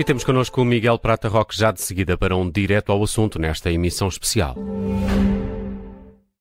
E temos connosco o Miguel Prata Roque já de seguida para um direto ao assunto nesta emissão especial.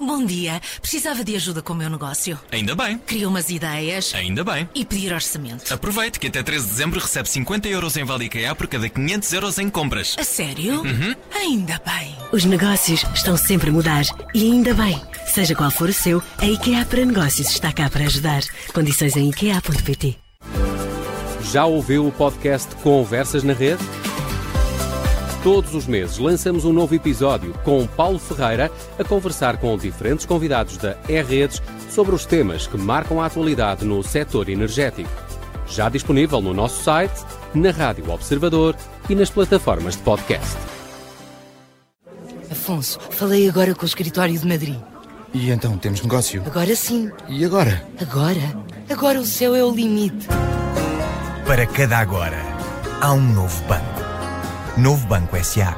Bom dia. Precisava de ajuda com o meu negócio. Ainda bem. Queria umas ideias. Ainda bem. E pedir orçamento. Aproveite que até 13 de dezembro recebe 50 euros em Vale IKEA por cada 500 euros em compras. A sério? Uhum. Ainda bem. Os negócios estão sempre a mudar. E ainda bem. Seja qual for o seu, a IKEA para Negócios está cá para ajudar. Condições em IKEA.pt Já ouviu o podcast Conversas na Rede? Todos os meses lançamos um novo episódio com Paulo Ferreira a conversar com diferentes convidados da E-Redes sobre os temas que marcam a atualidade no setor energético. Já disponível no nosso site, na Rádio Observador e nas plataformas de podcast. Afonso, falei agora com o escritório de Madrid. E então, temos negócio? Agora sim. E agora? Agora? Agora o céu é o limite. Para cada agora, há um novo banco. Novo Banco SA.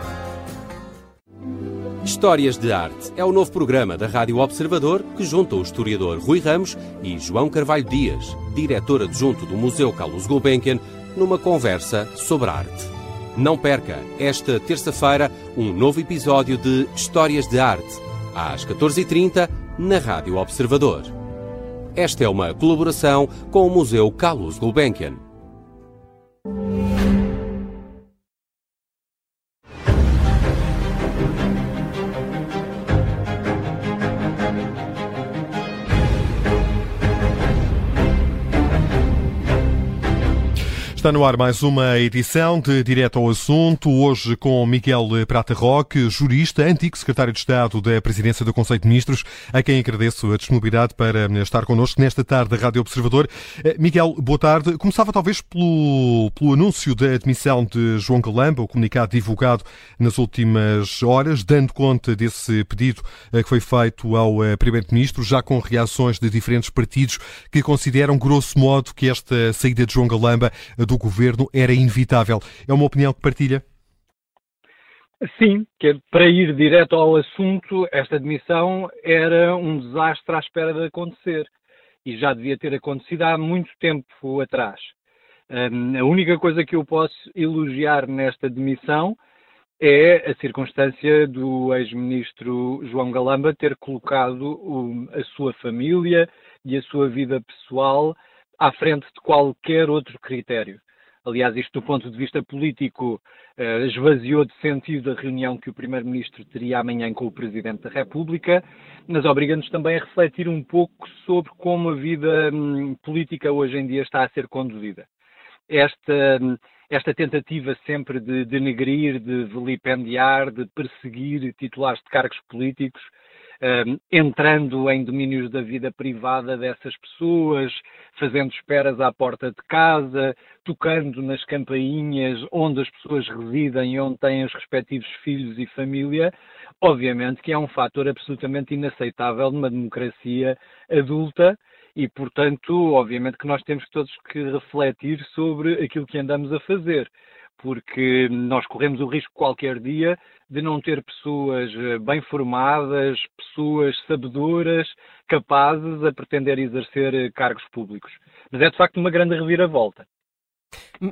Histórias de Arte é o novo programa da Rádio Observador que junta o historiador Rui Ramos e João Carvalho Dias, diretor adjunto do Museu Carlos Gulbenkian, numa conversa sobre arte. Não perca, esta terça-feira, um novo episódio de Histórias de Arte, às 14h30, na Rádio Observador. Esta é uma colaboração com o Museu Carlos Gulbenkian. Está no ar mais uma edição de Direto ao Assunto, hoje com Miguel Prata Roque, jurista, antigo secretário de Estado da Presidência do Conselho de Ministros, a quem agradeço a disponibilidade para estar connosco nesta tarde da Rádio Observador. Eh, Miguel, boa tarde. Começava talvez pelo, pelo anúncio da admissão de João Galamba, o comunicado divulgado nas últimas horas, dando conta desse pedido eh, que foi feito ao eh, Primeiro-Ministro, já com reações de diferentes partidos que consideram, grosso modo, que esta saída de João Galamba do do governo era inevitável. É uma opinião que partilha? Sim, que para ir direto ao assunto, esta demissão era um desastre à espera de acontecer e já devia ter acontecido há muito tempo atrás. Um, a única coisa que eu posso elogiar nesta demissão é a circunstância do ex-ministro João Galamba ter colocado a sua família e a sua vida pessoal à frente de qualquer outro critério. Aliás, isto do ponto de vista político eh, esvaziou de sentido a reunião que o Primeiro-Ministro teria amanhã com o Presidente da República, mas obriga-nos também a refletir um pouco sobre como a vida hum, política hoje em dia está a ser conduzida. Esta, hum, esta tentativa sempre de denegrir, de vilipendiar, de perseguir titulares de cargos políticos, um, entrando em domínios da vida privada dessas pessoas, fazendo esperas à porta de casa, tocando nas campainhas onde as pessoas residem e onde têm os respectivos filhos e família, obviamente que é um fator absolutamente inaceitável numa democracia adulta e, portanto, obviamente que nós temos todos que refletir sobre aquilo que andamos a fazer porque nós corremos o risco qualquer dia de não ter pessoas eh, bem formadas, pessoas sabedoras, capazes a pretender exercer eh, cargos públicos. Mas é de facto uma grande reviravolta.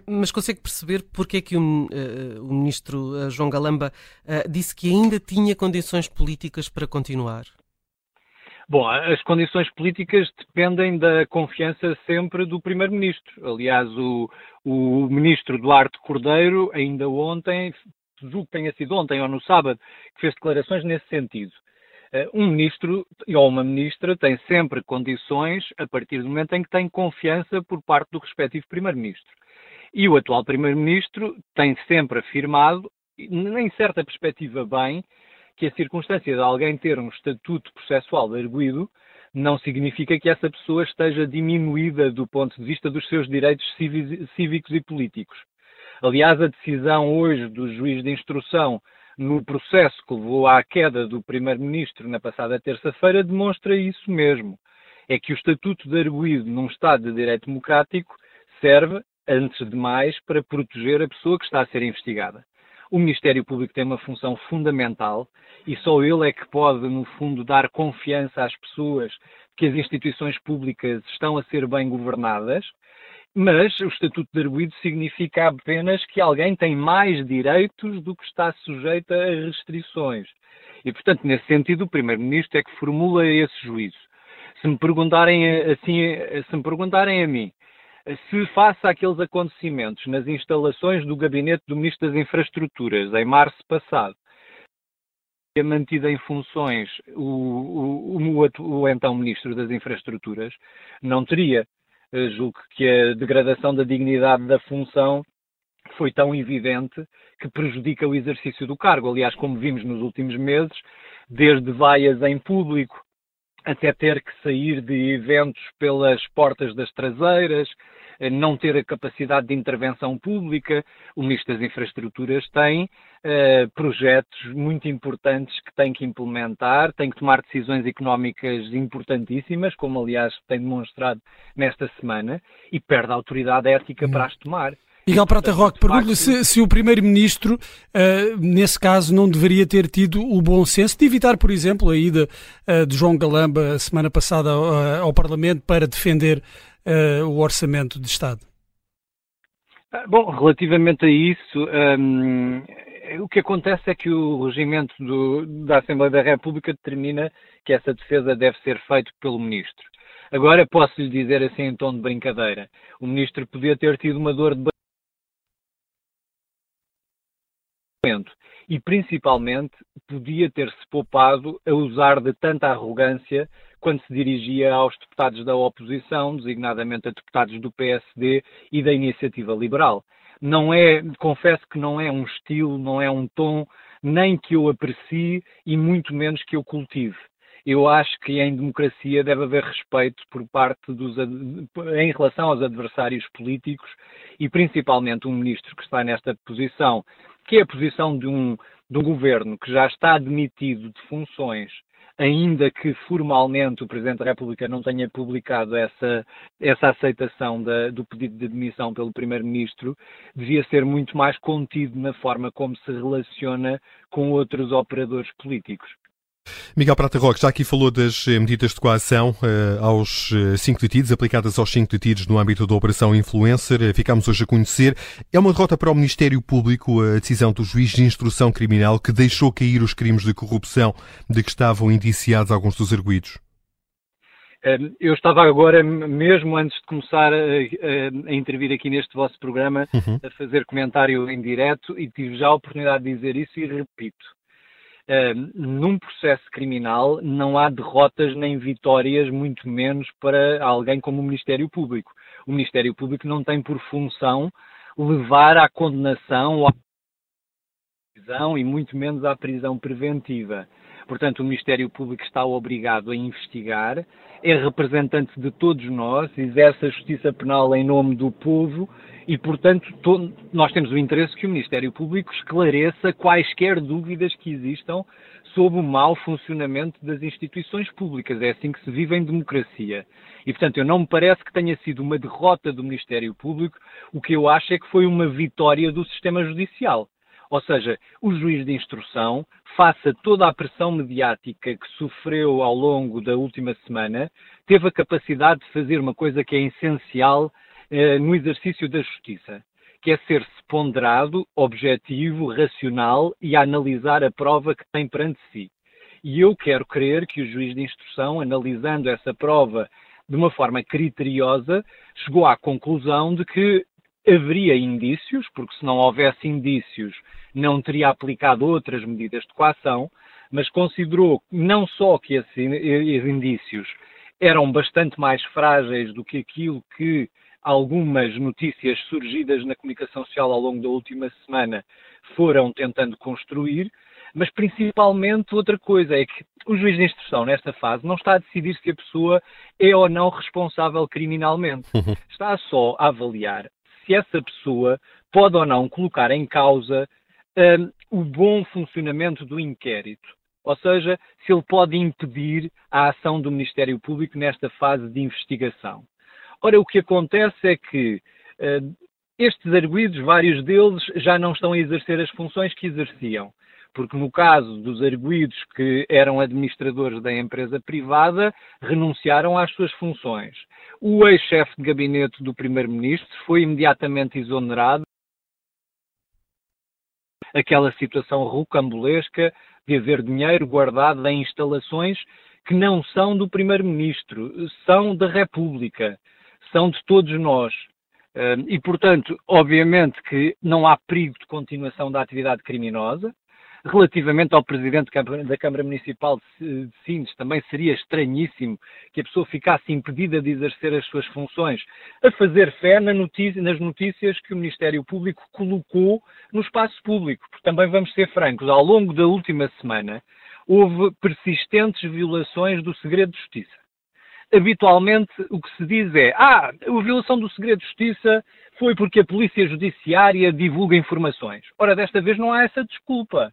Mas consegue perceber porque é que o, uh, o ministro João Galamba uh, disse que ainda tinha condições políticas para continuar? Bom, as condições políticas dependem da confiança sempre do Primeiro-Ministro. Aliás, o, o Ministro Duarte Cordeiro, ainda ontem, julgo que tenha sido ontem ou no sábado, que fez declarações nesse sentido. Eh, um ministro ou uma ministra tem sempre condições a partir do momento em que tem confiança por parte do respectivo Primeiro-Ministro. E o atual Primeiro-Ministro tem sempre afirmado, em certa perspectiva bem, que a circunstância de alguém ter um estatuto processual de arguído não significa que essa pessoa esteja diminuída do ponto de vista dos seus direitos cívicos e políticos. Aliás, a decisão hoje do juiz de instrução no processo que levou à queda do primeiro-ministro na passada terça-feira demonstra isso mesmo. É que o estatuto de arguído num Estado de direito democrático serve, antes de mais, para proteger a pessoa que está a ser investigada. O Ministério Público tem uma função fundamental e só ele é que pode, no fundo, dar confiança às pessoas que as instituições públicas estão a ser bem governadas Mas o Estatuto de Arguído significa apenas que alguém tem mais direitos do que está sujeito a restrições. E, portanto, nesse sentido, o Primeiro-Ministro é que formula esse juízo. Se me perguntarem assim, se me perguntarem a mim, se face àqueles acontecimentos nas instalações do gabinete do Ministro das Infraestruturas, em março passado, é mantido em funções o, o, o, o então Ministro das Infraestruturas, não teria. Julgo que a degradação da dignidade da função foi tão evidente que prejudica o exercício do cargo. Aliás, como vimos nos últimos meses, desde vaias em público até ter que sair de eventos pelas portas das traseiras, eh, não ter a capacidade de intervenção pública. O Ministro das Infraestruturas tem uh, projetos muito importantes que tem que implementar, tem que tomar decisões económicas importantíssimas, como aliás tem demonstrado nesta semana, e perde a autoridade ética para as tomar. Miguel Prata Roque, pergunto-lhe se, se, o Primeiro-Ministro, uh, nesse caso, não deveria ter tido o bom senso de evitar, por exemplo, a ida uh, de João Galamba semana passada uh, ao Parlamento para defender o Orçamento de Estado. Ah, bom, relativamente a isso, um, o que acontece é que o regimento do, da Assembleia da República determina que essa defesa deve ser feita pelo Ministro. Agora, posso lhe dizer assim em tom de brincadeira: o Ministro podia ter tido uma dor de e principalmente podia ter-se poupado a usar de tanta arrogância quando se dirigia aos deputados da oposição, designadamente a deputados do PSD e da Iniciativa Liberal. Não é, confesso que não é um estilo, não é um tom, nem que eu aprecie e muito menos que eu cultive. Eu acho que em democracia deve haver respeito por parte dos em relação aos adversários políticos e principalmente um ministro que está nesta posição que a posição de um, de um governo que já está admitido de funções, ainda que formalmente o Presidente da República não tenha publicado essa, essa aceitação da, do pedido de admissão pelo Primeiro-Ministro, devia ser muito mais contido na forma como se relaciona com outros operadores políticos. Miguel Prata Roque já aqui falou das eh, medidas de coação uh, aos uh, cinco detidos, aplicadas aos cinco detidos no âmbito da Operação Influencer. Uh, ficámos hoje a conhecer. É uma derrota para o Ministério Público a decisão do juiz de instrução criminal que deixou cair os crimes de corrupção de que estavam indiciados alguns dos arguídos. Ehm, eu estava agora, mesmo antes de começar a, a, a intervir aqui neste vosso programa, uhum. a fazer comentário em direto e tive já a oportunidade de dizer isso e repito num processo criminal não há derrotas nem vitórias, muito menos para alguém como o Ministério Público. O Ministério Público não tem por função levar à condenação ou à prisão e muito menos à prisão preventiva. Portanto, o Ministério Público está obrigado a investigar, é representante de todos nós, exerce a justiça penal em nome do povo e, portanto, nós temos o interesse que o Ministério Público esclareça quaisquer dúvidas que existam sobre o mau funcionamento das instituições públicas. É assim que se vive em democracia. E, portanto, eu não me parece que tenha sido uma derrota do Ministério Público, o que eu acho é que foi uma vitória do sistema judicial. Ou seja, o juiz de instrução, face a toda a pressão mediática que sofreu ao longo da última semana, teve a capacidade de fazer uma coisa que é essencial eh, no exercício da justiça, que é ser-se ponderado, objetivo, racional e analisar a prova que tem perante si. E eu quero crer que o juiz de instrução, analisando essa prova de uma forma criteriosa, chegou à conclusão de que haveria indícios, porque se não houvesse indícios, não teria aplicado outras medidas de coação, mas considerou não só que esses indícios eram bastante mais frágeis do que aquilo que algumas notícias surgidas na comunicação social ao longo da última semana foram tentando construir, mas principalmente outra coisa é que o juiz de instrução, nesta fase, não está a decidir se a pessoa é ou não responsável criminalmente. Uhum. Está só a avaliar se essa pessoa pode ou não colocar em causa um, o bom funcionamento do inquérito. Ou seja, se ele pode impedir a ação do Ministério Público nesta fase de investigação. Ora, o que acontece é que uh, estes arguídos, vários deles, já não estão a exercer as funções que exerciam. porque no caso dos arguídos que eram administradores da empresa privada, renunciaram às suas funções. O ex-chefe de gabinete do primeiro-ministro foi imediatamente exonerado. Aquela situação rocambolesca de haver dinheiro guardado em instalações que não são do primeiro-ministro, são da República, são de todos nós. E, portanto, obviamente que não há perigo de continuação da atividade criminosa. Relativamente ao Presidente da Câmara Municipal de Sines, também seria estranhíssimo que a pessoa ficasse impedida de exercer as suas funções a fazer fé nas notícias que o Ministério Público colocou no espaço público. Porque também vamos ser francos, ao longo da última semana houve persistentes violações do segredo de justiça habitualmente o que se diz é ah, a violação do segredo de justiça foi porque a polícia judiciária divulga informações. Ora, desta vez não há essa desculpa.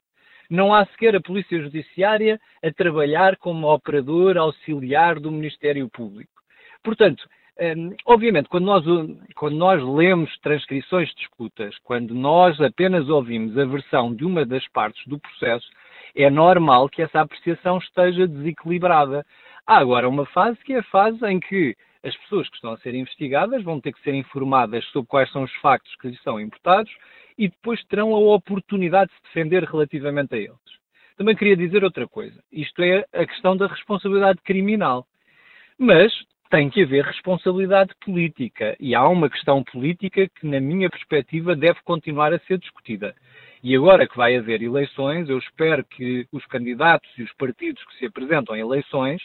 Não há sequer a polícia judiciária a trabalhar como operador auxiliar do Ministério Público. Portanto, hum, obviamente, quando nós, quando nós lemos transcrições de escutas, quando nós apenas ouvimos a versão de uma das partes do processo, é normal que essa apreciação esteja desequilibrada. Há agora uma fase que é a fase em que as pessoas que estão a ser investigadas vão ter que ser informadas sobre quais são os factos que lhes são imputados e depois terão a oportunidade de se defender relativamente a eles. Também queria dizer outra coisa. Isto é a questão da responsabilidade criminal. Mas tem que haver responsabilidade política. E há uma questão política que, na minha perspectiva, deve continuar a ser discutida. E agora que vai haver eleições, eu espero que os candidatos e os partidos que se apresentam em eleições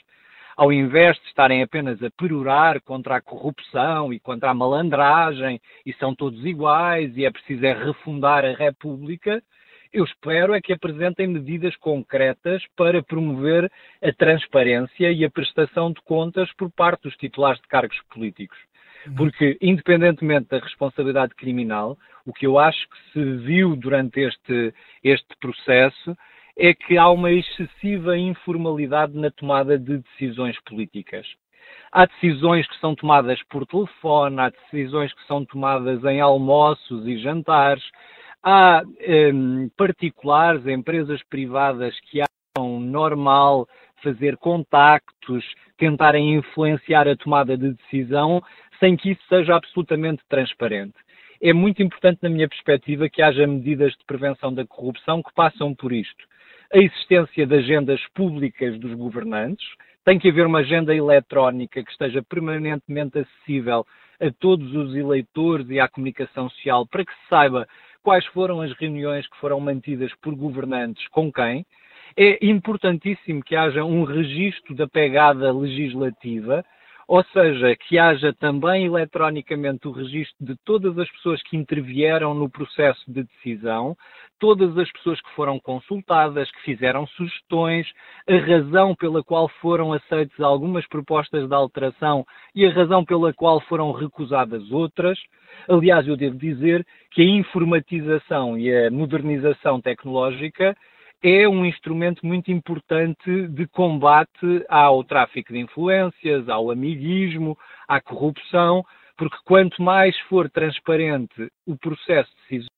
ao invés de estarem apenas a perorar contra a corrupção e contra a malandragem e são todos iguais e é preciso é refundar a República, eu espero é que apresentem medidas concretas para promover a transparência e a prestação de contas por parte dos titulares de cargos políticos. Uhum. Porque, independentemente da responsabilidade criminal, o que eu acho que se viu durante este, este processo é que há uma excessiva informalidade na tomada de decisões políticas. Há decisões que são tomadas por telefone, há decisões que são tomadas em almoços e jantares, há um, particulares, empresas privadas que acham normal fazer contactos, tentarem influenciar a tomada de decisão sem que isso seja absolutamente transparente. É muito importante, na minha perspectiva, que haja medidas de prevenção da corrupção que passam por isto a existência de agendas públicas dos governantes, tem que haver uma agenda eletrónica que esteja permanentemente acessível a todos os eleitores e à comunicação social para que se saiba quais foram as reuniões que foram mantidas por governantes com quem. É importantíssimo que haja um registro da pegada legislativa ou seja, que haja também eletronicamente o registro de todas as pessoas que intervieram no processo de decisão, todas as pessoas que foram consultadas, que fizeram sugestões, a razão pela qual foram aceitas algumas propostas de alteração e a razão pela qual foram recusadas outras. Aliás, eu devo dizer que a informatização e a modernização tecnológica é um instrumento muito importante de combate ao tráfico de influências, ao amiguismo, à corrupção, porque quanto mais for transparente o processo decisório,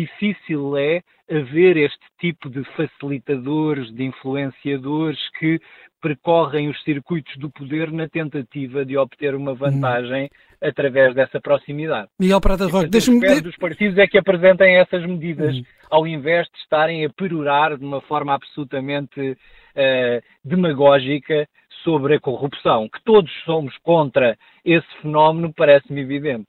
difícil é haver este tipo de facilitadores, de influenciadores que percorrem os circuitos do poder na tentativa de obter uma vantagem hum. através dessa proximidade. Miguel Prata Roque, deixa-me... Dos partidos é que apresentem essas medidas, hum. ao invés de estarem a perorar de uma forma absolutamente uh, demagógica sobre a corrupção. Que todos somos contra esse fenómeno parece-me evidente.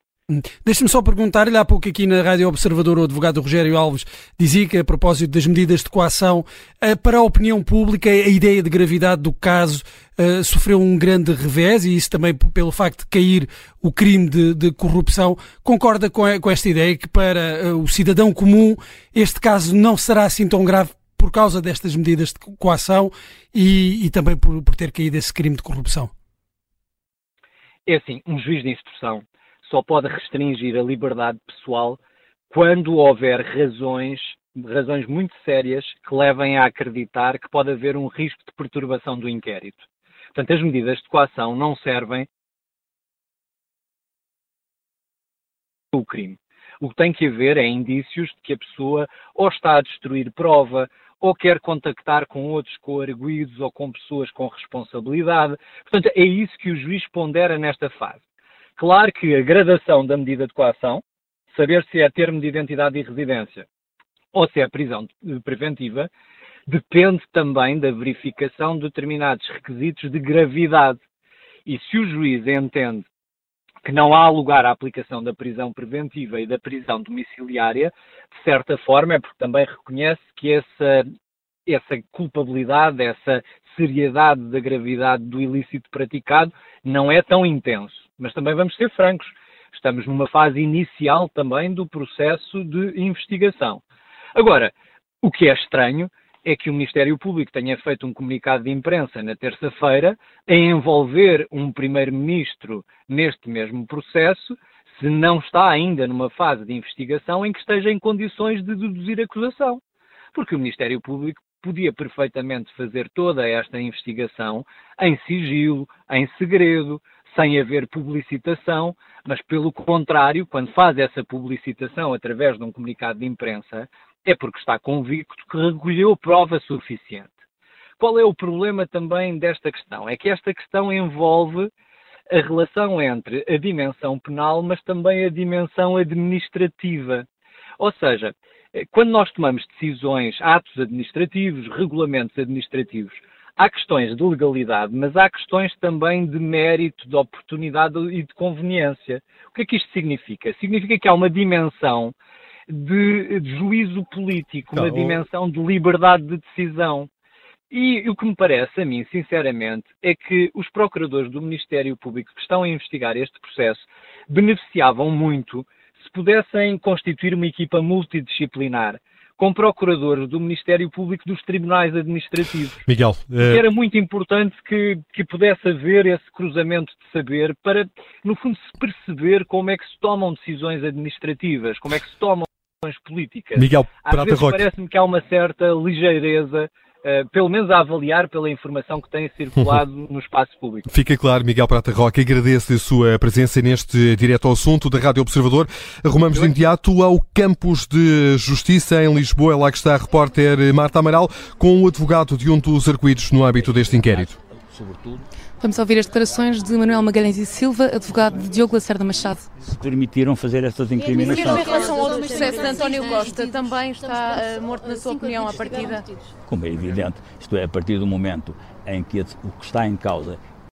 Deixe-me só perguntar-lhe, há pouco aqui na Rádio Observador, o advogado Rogério Alves dizia que, a propósito das medidas de coação, eh, para a opinião pública, a ideia de gravidade do caso uh, sofreu um grande revés, e isso também pelo facto de cair o crime de, de corrupção. Concorda com, com, esta ideia que, para o cidadão comum, este caso não será assim tão grave por causa destas medidas de coação e, e também por, por ter caído esse crime de corrupção? É assim, um juiz de instrução só pode restringir a liberdade pessoal quando houver razões, razões muito sérias que levem a acreditar que pode haver um risco de perturbação do inquérito. Portanto, as medidas de coação não servem o crime. O que tem que haver é indícios de que a pessoa ou está a destruir prova, ou quer contactar com outros coarguidos ou com pessoas com responsabilidade. Portanto, é isso que o juiz pondera nesta fase. Claro que a gradação da medida de coação, saber se é termo de identidade e residência ou se é prisão preventiva, depende também da verificação de determinados requisitos de gravidade. E se o juiz entende que não há lugar à aplicação da prisão preventiva e da prisão domiciliária, de certa forma é porque também reconhece que essa, essa culpabilidade, essa seriedade da gravidade do ilícito praticado não é tão intenso. Mas também vamos ser francos, estamos numa fase inicial também do processo de investigação. Agora, o que é estranho é que o Ministério Público tenha feito um comunicado de imprensa na terça-feira a envolver um primeiro-ministro neste mesmo processo, se não está ainda numa fase de investigação em que esteja em condições de deduzir acusação. Porque o Ministério Público podia perfeitamente fazer toda esta investigação em sigilo, em segredo, sem haver publicitação, mas pelo contrário, quando faz essa publicitação através de um comunicado de imprensa, é porque está convicto que recolheu prova suficiente. Qual é o problema também desta questão? É que esta questão envolve a relação entre a dimensão penal, mas também a dimensão administrativa. Ou seja, quando nós tomamos decisões, atos administrativos, regulamentos administrativos, há questões de legalidade, mas há questões também de mérito, de oportunidade e de conveniência. O que é que isto significa? Significa que há uma dimensão de, de juízo político, uma dimensão de liberdade de decisão. E o que me parece a mim, sinceramente, é que os procuradores do Ministério Público que estão a investigar este processo beneficiavam muito se pudessem constituir uma equipa multidisciplinar com procuradores do Ministério Público dos tribunais administrativos. Miguel. Uh... Era muito importante que, que pudesse haver esse cruzamento de saber para, no fundo, se perceber como é que se tomam decisões administrativas, como é que se tomam políticas. Miguel Às vezes parece-me que há uma certa ligeireza, uh, pelo menos a avaliar pela informação que tem circulado no espaço público. Fica claro, Miguel Prata Roque, agradeço a sua presença neste Direto ao Assunto da Rádio Observador. Arrumamos de imediato ao Campos de Justiça em Lisboa, é lá que está a repórter Marta Amaral, com o advogado de um dos arguídos no âmbito deste inquérito. Vamos ouvir as declarações de Manuel Magalhães e Silva, advogado de Diogo Lacerda Machado. Se permitiram fazer estas Em incriminações. relação ao processo de António Costa, também está uh, morto na sua opinião à partida? Como é evidente, isto é, a partir do momento em que o que está em causa